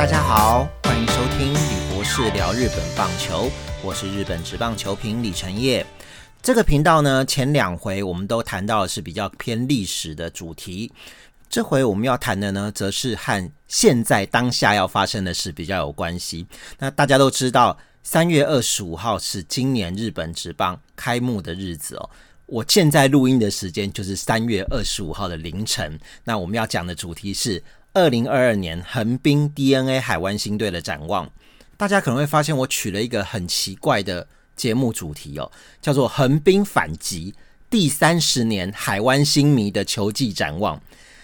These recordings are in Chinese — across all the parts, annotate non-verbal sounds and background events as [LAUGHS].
大家好，欢迎收听李博士聊日本棒球，我是日本职棒球评李成业。这个频道呢，前两回我们都谈到的是比较偏历史的主题，这回我们要谈的呢，则是和现在当下要发生的事比较有关系。那大家都知道，三月二十五号是今年日本职棒开幕的日子哦。我现在录音的时间就是三月二十五号的凌晨。那我们要讲的主题是二零二二年横滨 DNA 海湾新队的展望。大家可能会发现，我取了一个很奇怪的。节目主题哦，叫做“横滨反击”第三十年海湾新迷的球技展望。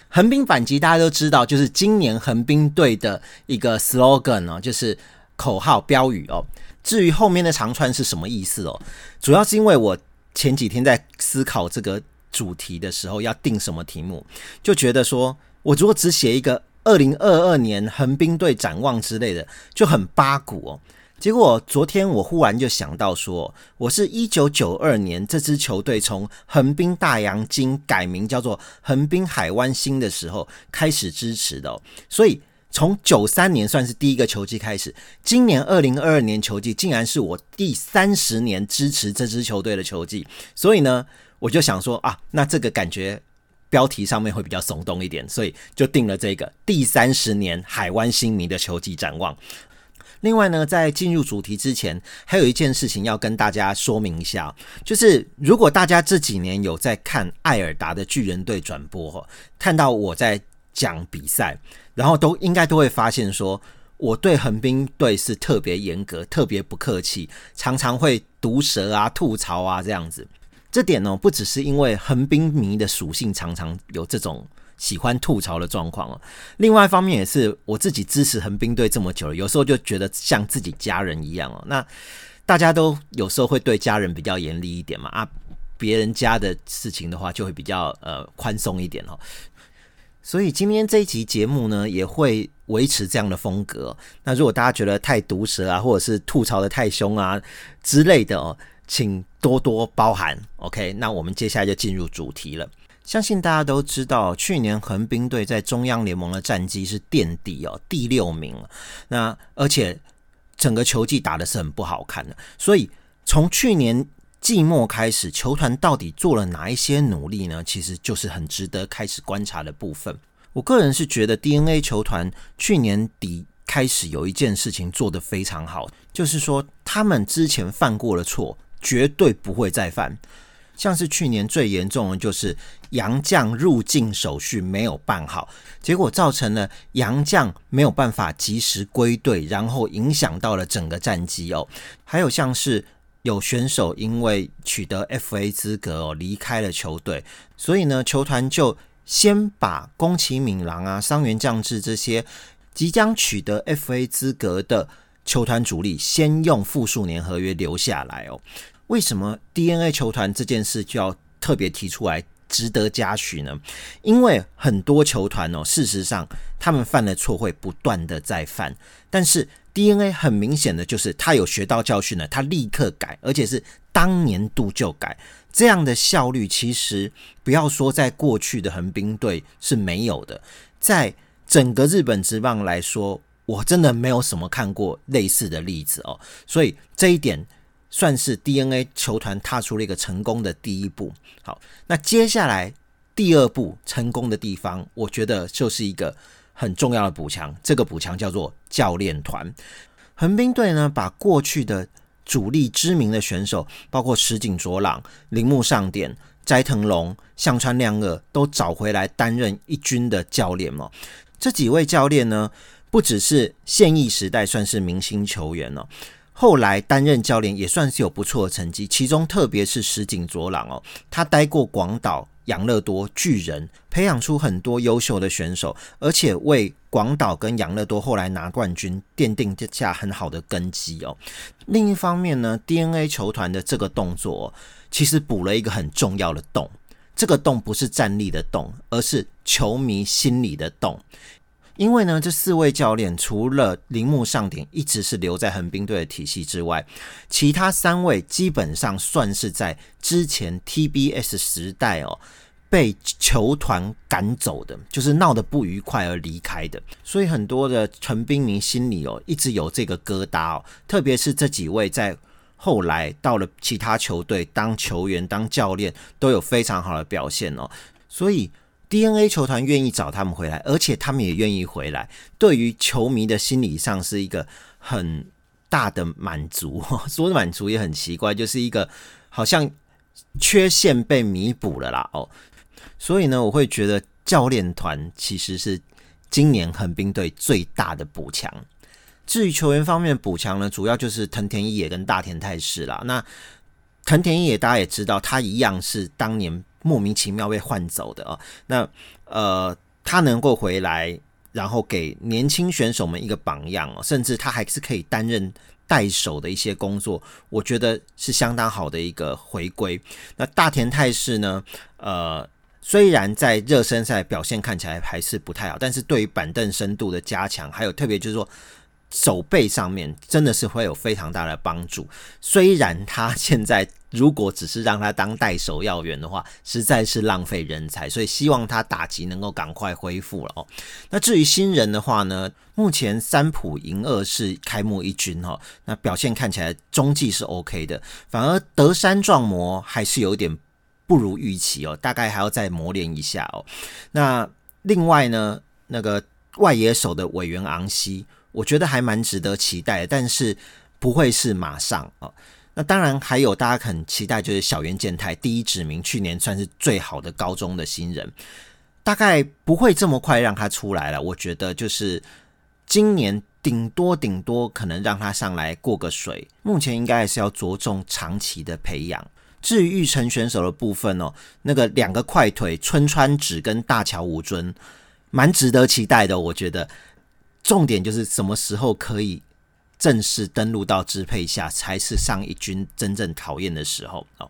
横滨反击大家都知道，就是今年横滨队的一个 slogan 哦，就是口号标语哦。至于后面的长串是什么意思哦，主要是因为我前几天在思考这个主题的时候要定什么题目，就觉得说我如果只写一个二零二二年横滨队展望之类的，就很八股哦。结果昨天我忽然就想到说，我是一九九二年这支球队从横滨大洋金改名叫做横滨海湾星的时候开始支持的，所以从九三年算是第一个球季开始，今年二零二二年球季竟然是我第三十年支持这支球队的球季，所以呢，我就想说啊，那这个感觉标题上面会比较耸动一点，所以就定了这个第三十年海湾星迷的球季展望。另外呢，在进入主题之前，还有一件事情要跟大家说明一下，就是如果大家这几年有在看艾尔达的巨人队转播，看到我在讲比赛，然后都应该都会发现说，我对横滨队是特别严格、特别不客气，常常会毒舌啊、吐槽啊这样子。这点呢，不只是因为横滨迷的属性常常有这种。喜欢吐槽的状况哦。另外一方面也是我自己支持横滨队这么久了，有时候就觉得像自己家人一样哦。那大家都有时候会对家人比较严厉一点嘛啊，别人家的事情的话就会比较呃宽松一点哦。所以今天这一集节目呢，也会维持这样的风格。那如果大家觉得太毒舌啊，或者是吐槽的太凶啊之类的哦，请多多包涵。OK，那我们接下来就进入主题了。相信大家都知道，去年横滨队在中央联盟的战绩是垫底哦，第六名。那而且整个球季打的是很不好看的，所以从去年季末开始，球团到底做了哪一些努力呢？其实就是很值得开始观察的部分。我个人是觉得 DNA 球团去年底开始有一件事情做得非常好，就是说他们之前犯过的错绝对不会再犯。像是去年最严重的就是杨将入境手续没有办好，结果造成了杨将没有办法及时归队，然后影响到了整个战绩哦。还有像是有选手因为取得 FA 资格哦离开了球队，所以呢球团就先把宫崎敏郎啊、伤员将至这些即将取得 FA 资格的球团主力，先用复数年合约留下来哦。为什么 DNA 球团这件事就要特别提出来，值得嘉许呢？因为很多球团哦，事实上他们犯的错会不断的在犯，但是 DNA 很明显的就是他有学到教训了，他立刻改，而且是当年度就改，这样的效率其实不要说在过去的横滨队是没有的，在整个日本职棒来说，我真的没有什么看过类似的例子哦，所以这一点。算是 DNA 球团踏出了一个成功的第一步。好，那接下来第二步成功的地方，我觉得就是一个很重要的补强。这个补强叫做教练团。横滨队呢，把过去的主力知名的选手，包括石井卓朗、铃木上典、斋藤龙、向川亮二，都找回来担任一军的教练哦。这几位教练呢，不只是现役时代算是明星球员哦。后来担任教练也算是有不错的成绩，其中特别是石井卓朗哦，他待过广岛、养乐多、巨人，培养出很多优秀的选手，而且为广岛跟养乐多后来拿冠军奠定下很好的根基哦。另一方面呢，DNA 球团的这个动作其实补了一个很重要的洞，这个洞不是战力的洞，而是球迷心里的洞。因为呢，这四位教练除了铃木上典一直是留在横滨队的体系之外，其他三位基本上算是在之前 TBS 时代哦被球团赶走的，就是闹得不愉快而离开的，所以很多的陈冰明心里哦，一直有这个疙瘩哦。特别是这几位在后来到了其他球队当球员、当教练，都有非常好的表现哦。所以 DNA 球团愿意找他们回来，而且他们也愿意回来，对于球迷的心理上是一个很大的满足。[LAUGHS] 说满足也很奇怪，就是一个好像缺陷被弥补了啦哦。所以呢，我会觉得教练团其实是今年横滨队最大的补强。至于球员方面补强呢，主要就是藤田一也跟大田泰士啦。那藤田一也大家也知道，他一样是当年莫名其妙被换走的啊。那呃，他能够回来，然后给年轻选手们一个榜样，甚至他还是可以担任带手的一些工作，我觉得是相当好的一个回归。那大田泰士呢，呃。虽然在热身赛表现看起来还是不太好，但是对于板凳深度的加强，还有特别就是说手背上面，真的是会有非常大的帮助。虽然他 [LAUGHS] 现在如果只是让他当代首要员的话，实在是浪费人才，所以希望他打击能够赶快恢复了哦。那至于新人的话呢，目前三浦银二是开幕一军哈，那表现看起来中继是 OK 的，反而德山壮模还是有点。不如预期哦，大概还要再磨练一下哦。那另外呢，那个外野手的委员昂西，我觉得还蛮值得期待，但是不会是马上哦。那当然还有大家很期待，就是小原健太第一指名，去年算是最好的高中的新人，大概不会这么快让他出来了。我觉得就是今年顶多顶多可能让他上来过个水，目前应该还是要着重长期的培养。至于玉成选手的部分哦，那个两个快腿春川指跟大桥无尊，蛮值得期待的。我觉得重点就是什么时候可以正式登陆到支配下，才是上一军真正考验的时候哦。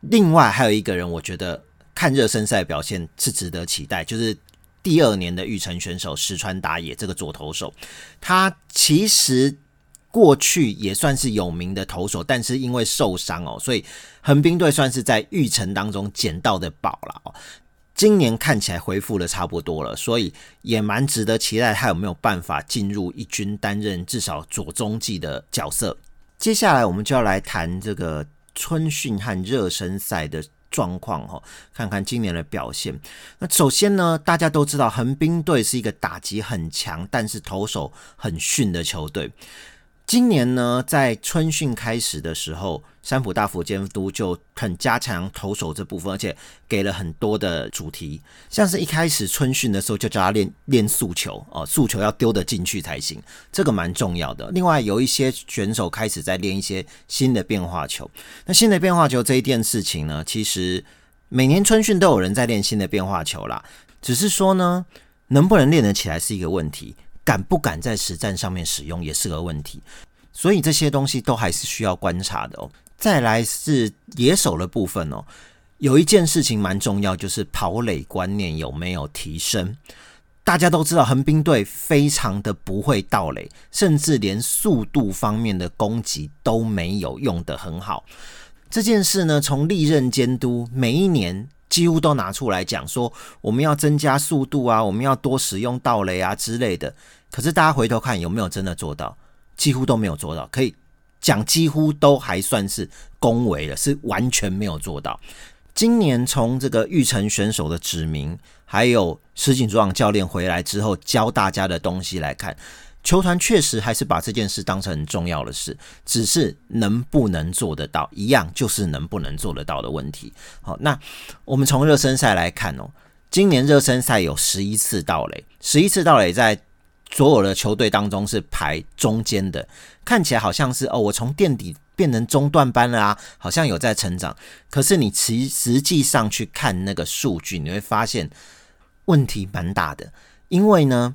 另外还有一个人，我觉得看热身赛表现是值得期待，就是第二年的玉成选手石川打野这个左投手，他其实。过去也算是有名的投手，但是因为受伤哦，所以横滨队算是在玉城当中捡到的宝了哦。今年看起来恢复的差不多了，所以也蛮值得期待他有没有办法进入一军担任至少左中继的角色。接下来我们就要来谈这个春训和热身赛的状况哈，看看今年的表现。那首先呢，大家都知道横滨队是一个打击很强，但是投手很逊的球队。今年呢，在春训开始的时候，山浦大辅监督就很加强投手这部分，而且给了很多的主题，像是一开始春训的时候就叫他练练速球哦，速球要丢得进去才行，这个蛮重要的。另外，有一些选手开始在练一些新的变化球。那新的变化球这一件事情呢，其实每年春训都有人在练新的变化球啦，只是说呢，能不能练得起来是一个问题。敢不敢在实战上面使用也是个问题，所以这些东西都还是需要观察的哦。再来是野手的部分哦，有一件事情蛮重要，就是跑垒观念有没有提升。大家都知道横滨队非常的不会盗垒，甚至连速度方面的攻击都没有用的很好。这件事呢，从历任监督每一年。几乎都拿出来讲说，我们要增加速度啊，我们要多使用盗雷啊之类的。可是大家回头看有没有真的做到？几乎都没有做到。可以讲，几乎都还算是恭维了，是完全没有做到。今年从这个玉成选手的指名，还有石井主网教练回来之后教大家的东西来看。球团确实还是把这件事当成很重要的事，只是能不能做得到，一样就是能不能做得到的问题。好，那我们从热身赛来看哦，今年热身赛有十一次盗垒，十一次盗垒在所有的球队当中是排中间的，看起来好像是哦，我从垫底变成中段班了啊，好像有在成长。可是你其实际上去看那个数据，你会发现问题蛮大的，因为呢。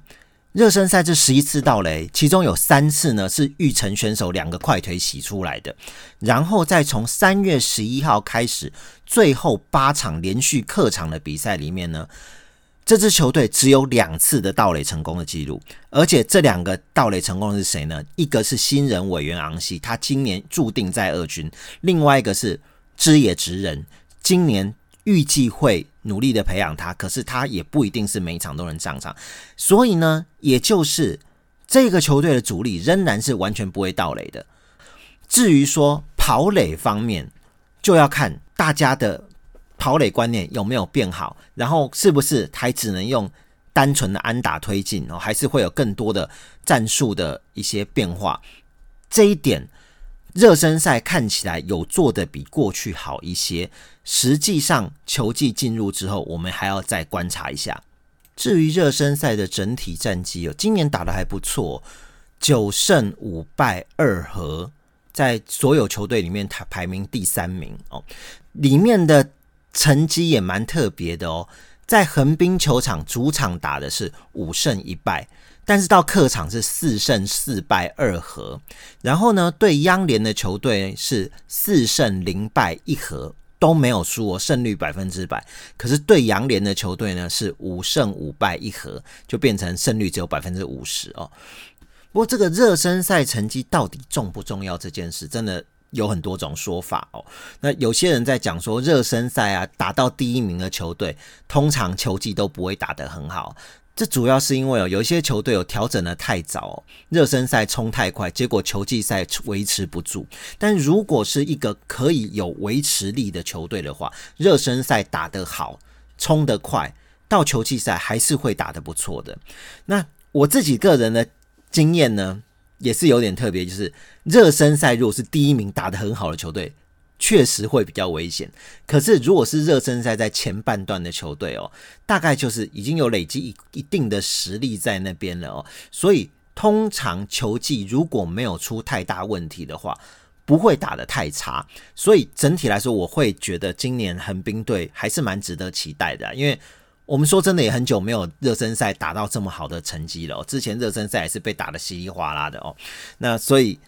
热身赛这十一次到雷，其中有三次呢是玉成选手两个快腿洗出来的，然后再从三月十一号开始，最后八场连续客场的比赛里面呢，这支球队只有两次的盗垒成功的记录，而且这两个盗垒成功的是谁呢？一个是新人委员昂西，他今年注定在二军；另外一个是知野直人，今年预计会努力的培养他，可是他也不一定是每一场都能上场。所以呢，也就是这个球队的主力仍然是完全不会盗垒的。至于说跑垒方面，就要看大家的跑垒观念有没有变好，然后是不是还只能用单纯的安打推进哦，还是会有更多的战术的一些变化。这一点。热身赛看起来有做的比过去好一些，实际上球季进入之后，我们还要再观察一下。至于热身赛的整体战绩哦，今年打的还不错，九胜五败二和，在所有球队里面排排名第三名哦。里面的成绩也蛮特别的哦，在横滨球场主场打的是五胜一败。但是到客场是四胜四败二和，然后呢，对央联的球队是四胜零败一和，都没有输哦，胜率百分之百。可是对洋联的球队呢是五胜五败一和，就变成胜率只有百分之五十哦。不过这个热身赛成绩到底重不重要这件事，真的有很多种说法哦。那有些人在讲说，热身赛啊打到第一名的球队，通常球技都不会打得很好。这主要是因为哦，有一些球队有调整的太早，热身赛冲太快，结果球季赛维持不住。但如果是一个可以有维持力的球队的话，热身赛打得好，冲得快，到球季赛还是会打得不错的。那我自己个人的经验呢，也是有点特别，就是热身赛如果是第一名打得很好的球队。确实会比较危险，可是如果是热身赛在前半段的球队哦，大概就是已经有累积一一定的实力在那边了哦，所以通常球技如果没有出太大问题的话，不会打得太差。所以整体来说，我会觉得今年横滨队还是蛮值得期待的，因为我们说真的也很久没有热身赛打到这么好的成绩了，之前热身赛也是被打得稀里哗啦的哦，那所以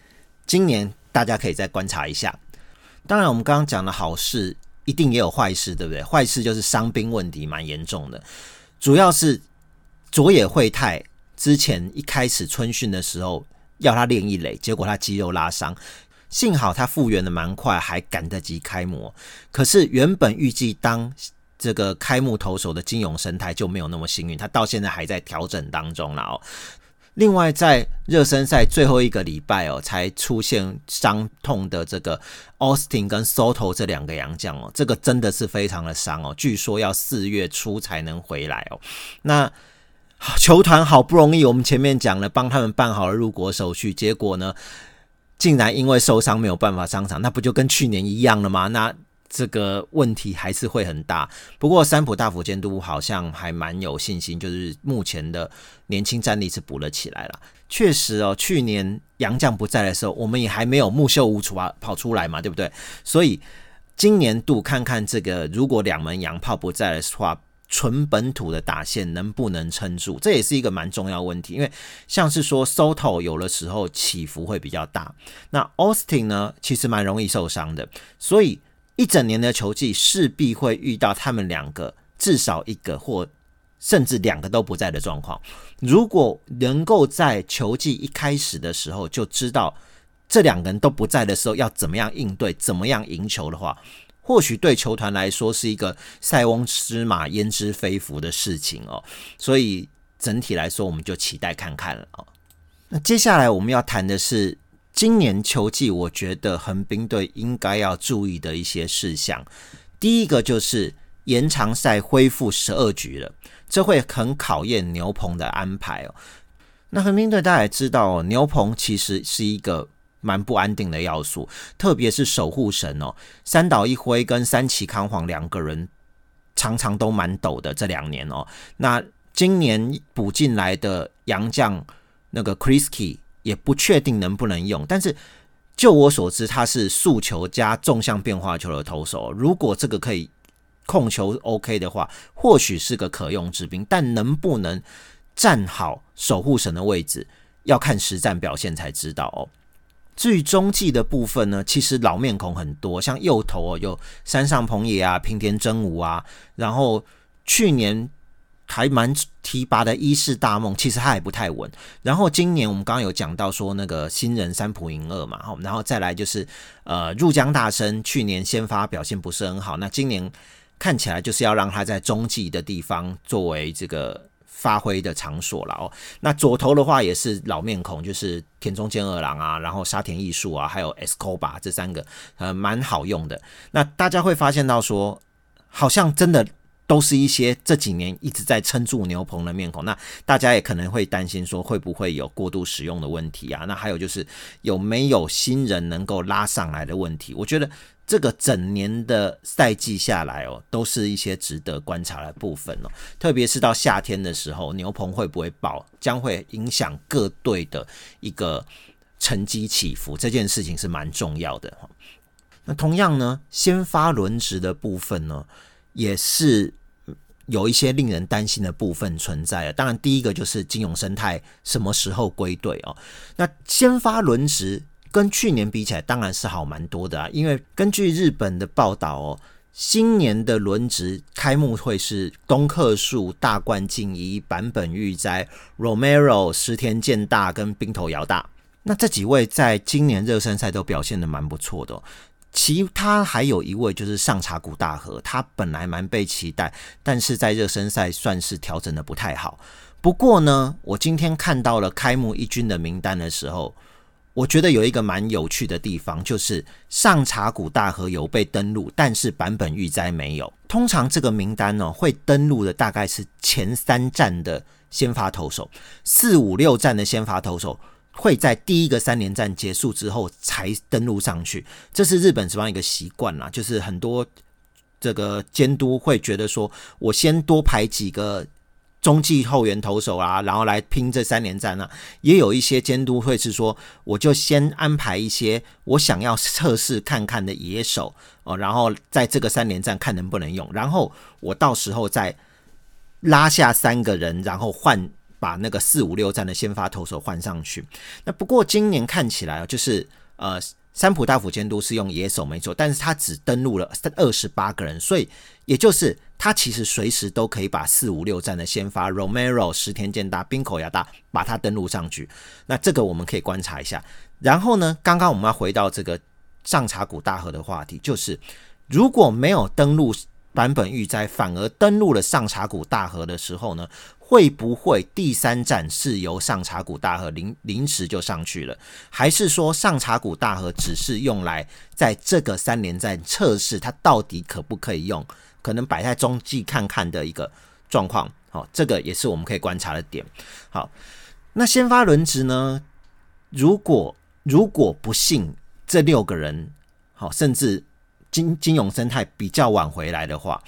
今年大家可以再观察一下。当然，我们刚刚讲的好事一定也有坏事，对不对？坏事就是伤兵问题蛮严重的，主要是佐野惠太之前一开始春训的时候要他练一垒，结果他肌肉拉伤，幸好他复原的蛮快，还赶得及开模。可是原本预计当这个开幕投手的金永生态就没有那么幸运，他到现在还在调整当中了哦。另外，在热身赛最后一个礼拜哦，才出现伤痛的这个 Austin 跟 Soto 这两个洋将哦，这个真的是非常的伤哦，据说要四月初才能回来哦。那球团好不容易，我们前面讲了帮他们办好了入国手续，结果呢，竟然因为受伤没有办法上场，那不就跟去年一样了吗？那这个问题还是会很大，不过三浦大辅监督好像还蛮有信心，就是目前的年轻战力是补了起来了。确实哦，去年杨将不在的时候，我们也还没有木秀无楚啊跑出来嘛，对不对？所以今年度看看这个，如果两门洋炮不在的话，纯本土的打线能不能撑住，这也是一个蛮重要问题。因为像是说 Soto 有的时候起伏会比较大，那 Austin 呢，其实蛮容易受伤的，所以。一整年的球季势必会遇到他们两个至少一个或甚至两个都不在的状况。如果能够在球季一开始的时候就知道这两个人都不在的时候要怎么样应对、怎么样赢球的话，或许对球团来说是一个塞翁失马焉知非福的事情哦。所以整体来说，我们就期待看看了哦。那接下来我们要谈的是。今年秋季，我觉得横滨队应该要注意的一些事项，第一个就是延长赛恢复十二局了，这会很考验牛棚的安排哦。那横滨队大家也知道哦，牛棚其实是一个蛮不安定的要素，特别是守护神哦，三岛一辉跟三崎康晃两个人常常都蛮抖的这两年哦。那今年补进来的洋将那个 Chrisky。也不确定能不能用，但是就我所知，他是速球加纵向变化球的投手。如果这个可以控球 OK 的话，或许是个可用之兵。但能不能站好守护神的位置，要看实战表现才知道哦。至于中继的部分呢，其实老面孔很多，像右投哦，有山上朋野啊、平田真吾啊，然后去年。还蛮提拔的一世大梦，其实他还不太稳。然后今年我们刚刚有讲到说那个新人三浦银二嘛，好，然后再来就是呃入江大生，去年先发表现不是很好，那今年看起来就是要让他在中继的地方作为这个发挥的场所了哦。那左投的话也是老面孔，就是田中健二郎啊，然后沙田艺术啊，还有 Escoba 这三个，呃，蛮好用的。那大家会发现到说，好像真的。都是一些这几年一直在撑住牛棚的面孔，那大家也可能会担心说会不会有过度使用的问题啊？那还有就是有没有新人能够拉上来的问题？我觉得这个整年的赛季下来哦，都是一些值得观察的部分哦。特别是到夏天的时候，牛棚会不会爆，将会影响各队的一个成绩起伏，这件事情是蛮重要的。那同样呢，先发轮值的部分呢？也是有一些令人担心的部分存在啊。当然，第一个就是金融生态什么时候归队哦？那先发轮值跟去年比起来，当然是好蛮多的啊。因为根据日本的报道哦，新年的轮值开幕会是东克树、大冠敬一、版本裕哉、Romero、石田健大跟冰头遥大。那这几位在今年热身赛都表现的蛮不错的。其他还有一位就是上茶谷大河，他本来蛮被期待，但是在热身赛算是调整的不太好。不过呢，我今天看到了开幕一军的名单的时候，我觉得有一个蛮有趣的地方，就是上茶谷大河有被登录，但是版本预灾没有。通常这个名单呢，会登录的大概是前三站的先发投手，四五六站的先发投手。会在第一个三连战结束之后才登录上去，这是日本职棒一个习惯啦。就是很多这个监督会觉得说，我先多排几个中继后援投手啊，然后来拼这三连战啊。也有一些监督会是说，我就先安排一些我想要测试看看的野手哦，然后在这个三连战看能不能用，然后我到时候再拉下三个人，然后换。把那个四五六站的先发投手换上去。那不过今年看起来啊，就是呃，三浦大辅监督是用野手没错，但是他只登录了二十八个人，所以也就是他其实随时都可以把四五六站的先发 Romero、石田健大、冰口亚大把他登录上去。那这个我们可以观察一下。然后呢，刚刚我们要回到这个上茶谷大河的话题，就是如果没有登录版本预灾，反而登陆了上茶谷大河的时候呢？会不会第三站是由上茶谷大河临临时就上去了，还是说上茶谷大河只是用来在这个三连战测试它到底可不可以用，可能摆在中继看看的一个状况？好，这个也是我们可以观察的点。好，那先发轮值呢？如果如果不幸这六个人，好，甚至金金融生态比较晚回来的话。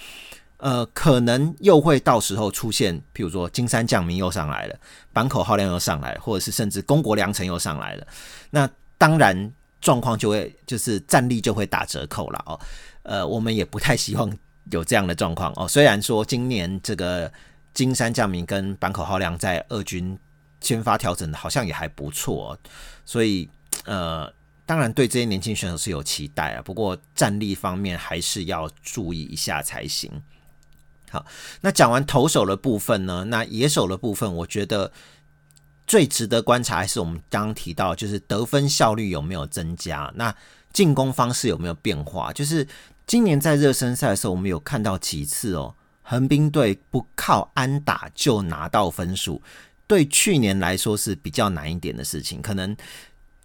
呃，可能又会到时候出现，譬如说金山将民又上来了，板口号量又上来了，或者是甚至公国良辰又上来了，那当然状况就会就是战力就会打折扣了哦。呃，我们也不太希望有这样的状况哦。虽然说今年这个金山将民跟板口号量在二军先发调整的好像也还不错，所以呃，当然对这些年轻选手是有期待啊。不过战力方面还是要注意一下才行。好，那讲完投手的部分呢？那野手的部分，我觉得最值得观察还是我们刚刚提到，就是得分效率有没有增加，那进攻方式有没有变化？就是今年在热身赛的时候，我们有看到几次哦，横滨队不靠安打就拿到分数，对去年来说是比较难一点的事情。可能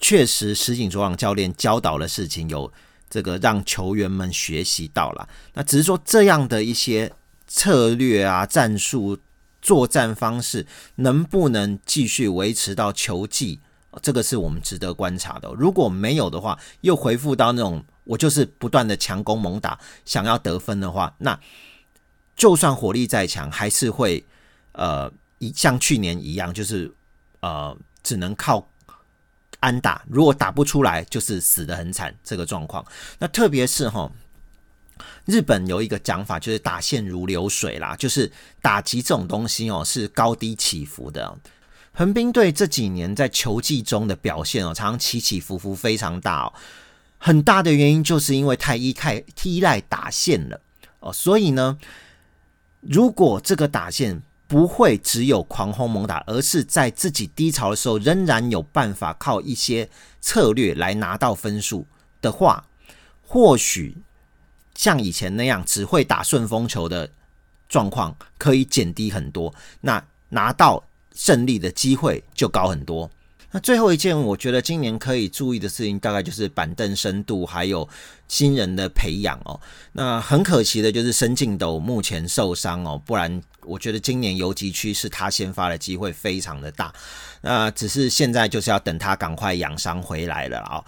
确实石井卓朗教练教导的事情有这个让球员们学习到了，那只是说这样的一些。策略啊，战术、作战方式能不能继续维持到球季？这个是我们值得观察的。如果没有的话，又回复到那种我就是不断的强攻猛打，想要得分的话，那就算火力再强，还是会呃，一像去年一样，就是呃，只能靠安打。如果打不出来，就是死的很惨。这个状况，那特别是哈。日本有一个讲法，就是打线如流水啦，就是打击这种东西哦，是高低起伏的。横滨队这几年在球季中的表现哦，常常起起伏伏非常大哦。很大的原因就是因为太依赖依赖打线了哦，所以呢，如果这个打线不会只有狂轰猛打，而是在自己低潮的时候仍然有办法靠一些策略来拿到分数的话，或许。像以前那样只会打顺风球的状况可以减低很多，那拿到胜利的机会就高很多。那最后一件，我觉得今年可以注意的事情，大概就是板凳深度还有新人的培养哦。那很可惜的就是申进斗目前受伤哦，不然我觉得今年游击区是他先发的机会非常的大。那只是现在就是要等他赶快养伤回来了啊。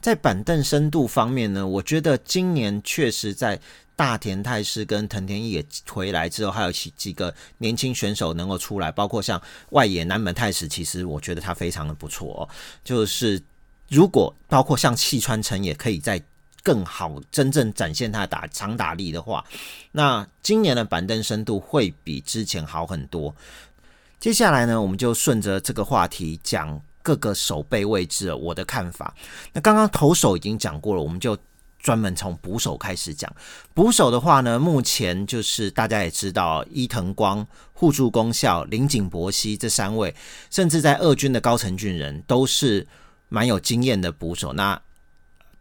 在板凳深度方面呢，我觉得今年确实在。大田泰师跟藤田义也回来之后，还有几几个年轻选手能够出来，包括像外野南门太史，其实我觉得他非常的不错哦。就是如果包括像细川城也可以在更好真正展现他打长打力的话，那今年的板凳深度会比之前好很多。接下来呢，我们就顺着这个话题讲各个手背位置我的看法。那刚刚投手已经讲过了，我们就。专门从捕手开始讲，捕手的话呢，目前就是大家也知道，伊藤光、互助功效、林井博希这三位，甚至在二军的高层俊人都是蛮有经验的捕手。那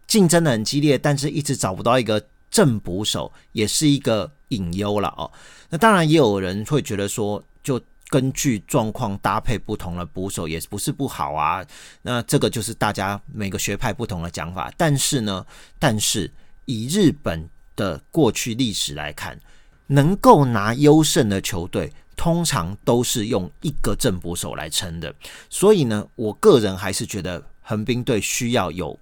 竞争的很激烈，但是一直找不到一个正捕手，也是一个隐忧了哦。那当然也有人会觉得说，就。根据状况搭配不同的捕手也不是不好啊，那这个就是大家每个学派不同的讲法。但是呢，但是以日本的过去历史来看，能够拿优胜的球队通常都是用一个正捕手来撑的。所以呢，我个人还是觉得横滨队需要有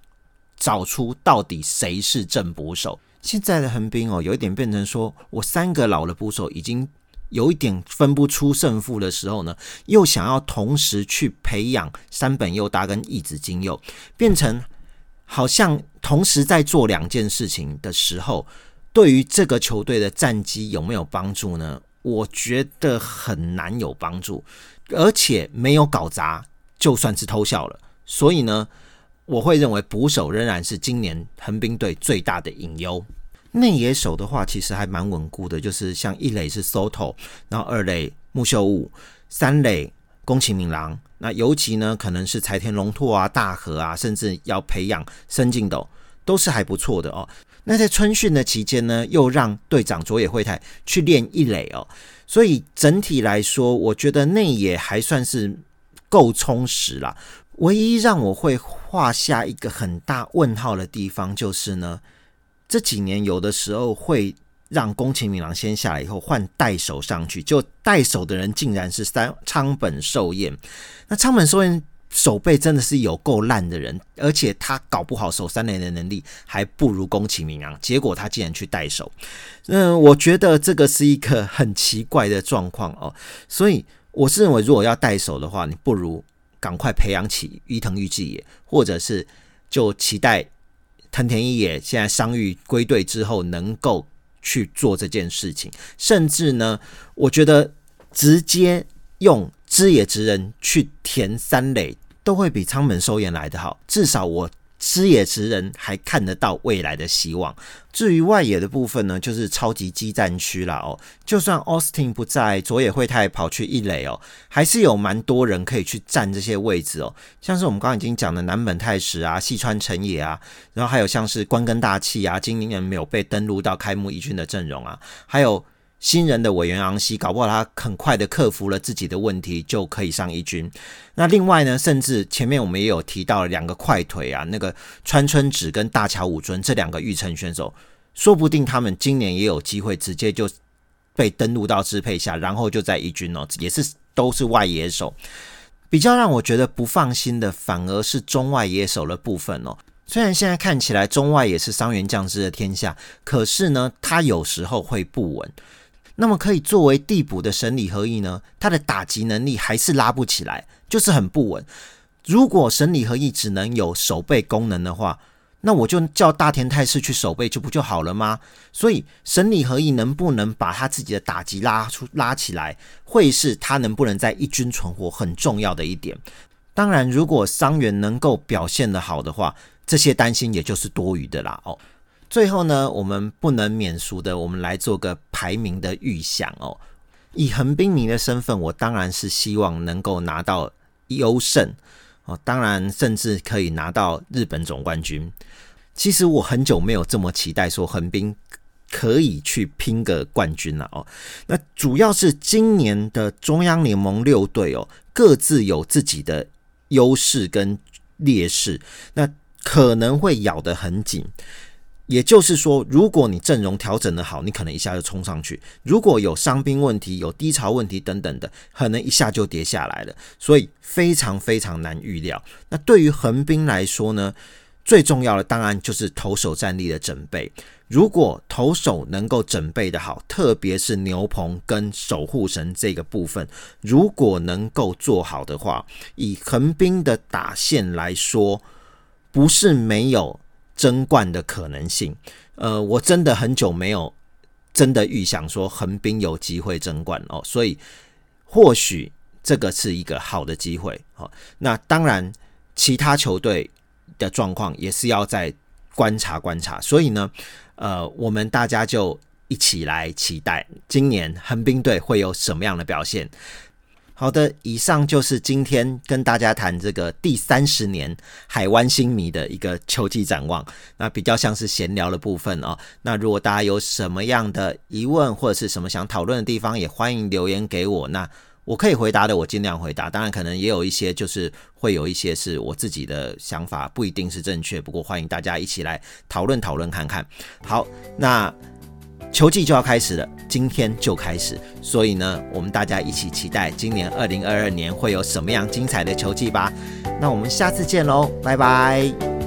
找出到底谁是正捕手。现在的横滨哦，有一点变成说我三个老的捕手已经。有一点分不出胜负的时候呢，又想要同时去培养山本佑大跟义子金佑，变成好像同时在做两件事情的时候，对于这个球队的战绩有没有帮助呢？我觉得很难有帮助，而且没有搞砸，就算是偷笑了。所以呢，我会认为捕手仍然是今年横滨队最大的隐忧。内野手的话，其实还蛮稳固的，就是像一垒是 Soto，然后二垒木秀悟，三垒宫崎敏郎，那尤其呢可能是柴田龙拓啊、大和啊，甚至要培养深进斗，都是还不错的哦。那在春训的期间呢，又让队长佐野惠太去练一垒哦，所以整体来说，我觉得内野还算是够充实啦。唯一让我会画下一个很大问号的地方，就是呢。这几年有的时候会让宫崎明郎先下来以后换代手上去，就代手的人竟然是三仓本寿彦。那仓本寿彦手背真的是有够烂的人，而且他搞不好守三连的能力还不如宫崎明郎，结果他竟然去代手。嗯，我觉得这个是一个很奇怪的状况哦。所以我是认为，如果要代手的话，你不如赶快培养起伊藤裕纪也，或者是就期待。藤田一也现在伤愈归队之后，能够去做这件事情，甚至呢，我觉得直接用知野直人去填三垒，都会比仓本收彦来的好。至少我。知野直人还看得到未来的希望。至于外野的部分呢，就是超级激战区了哦。就算 Austin 不在，佐野惠太跑去一垒哦，还是有蛮多人可以去占这些位置哦。像是我们刚刚已经讲的南本泰史啊、细川成也啊，然后还有像是关根大气啊，今年没有被登录到开幕一军的阵容啊，还有。新人的委员昂西，搞不好他很快的克服了自己的问题，就可以上一军。那另外呢，甚至前面我们也有提到两个快腿啊，那个川村子跟大桥武尊这两个育成选手，说不定他们今年也有机会直接就被登录到支配下，然后就在一军哦，也是都是外野手。比较让我觉得不放心的，反而是中外野手的部分哦。虽然现在看起来中外也是伤员将士的天下，可是呢，他有时候会不稳。那么可以作为递补的神理合一呢？他的打击能力还是拉不起来，就是很不稳。如果神理合一只能有守备功能的话，那我就叫大田泰士去守备就不就好了吗？所以神理合一能不能把他自己的打击拉出拉起来，会是他能不能在一军存活很重要的一点。当然，如果伤员能够表现的好的话，这些担心也就是多余的啦。哦。最后呢，我们不能免俗的，我们来做个排名的预想哦。以横滨迷的身份，我当然是希望能够拿到优胜哦，当然甚至可以拿到日本总冠军。其实我很久没有这么期待说横滨可以去拼个冠军了哦。那主要是今年的中央联盟六队哦，各自有自己的优势跟劣势，那可能会咬得很紧。也就是说，如果你阵容调整的好，你可能一下就冲上去；如果有伤兵问题、有低潮问题等等的，可能一下就跌下来了。所以非常非常难预料。那对于横滨来说呢，最重要的当然就是投手战力的准备。如果投手能够准备的好，特别是牛棚跟守护神这个部分，如果能够做好的话，以横滨的打线来说，不是没有。争冠的可能性，呃，我真的很久没有真的预想说横滨有机会争冠哦，所以或许这个是一个好的机会哦。那当然，其他球队的状况也是要再观察观察。所以呢，呃，我们大家就一起来期待今年横滨队会有什么样的表现。好的，以上就是今天跟大家谈这个第三十年海湾星迷的一个秋季展望。那比较像是闲聊的部分哦。那如果大家有什么样的疑问或者是什么想讨论的地方，也欢迎留言给我。那我可以回答的，我尽量回答。当然，可能也有一些就是会有一些是我自己的想法，不一定是正确。不过欢迎大家一起来讨论讨论看看。好，那。球季就要开始了，今天就开始，所以呢，我们大家一起期待今年二零二二年会有什么样精彩的球季吧。那我们下次见喽，拜拜。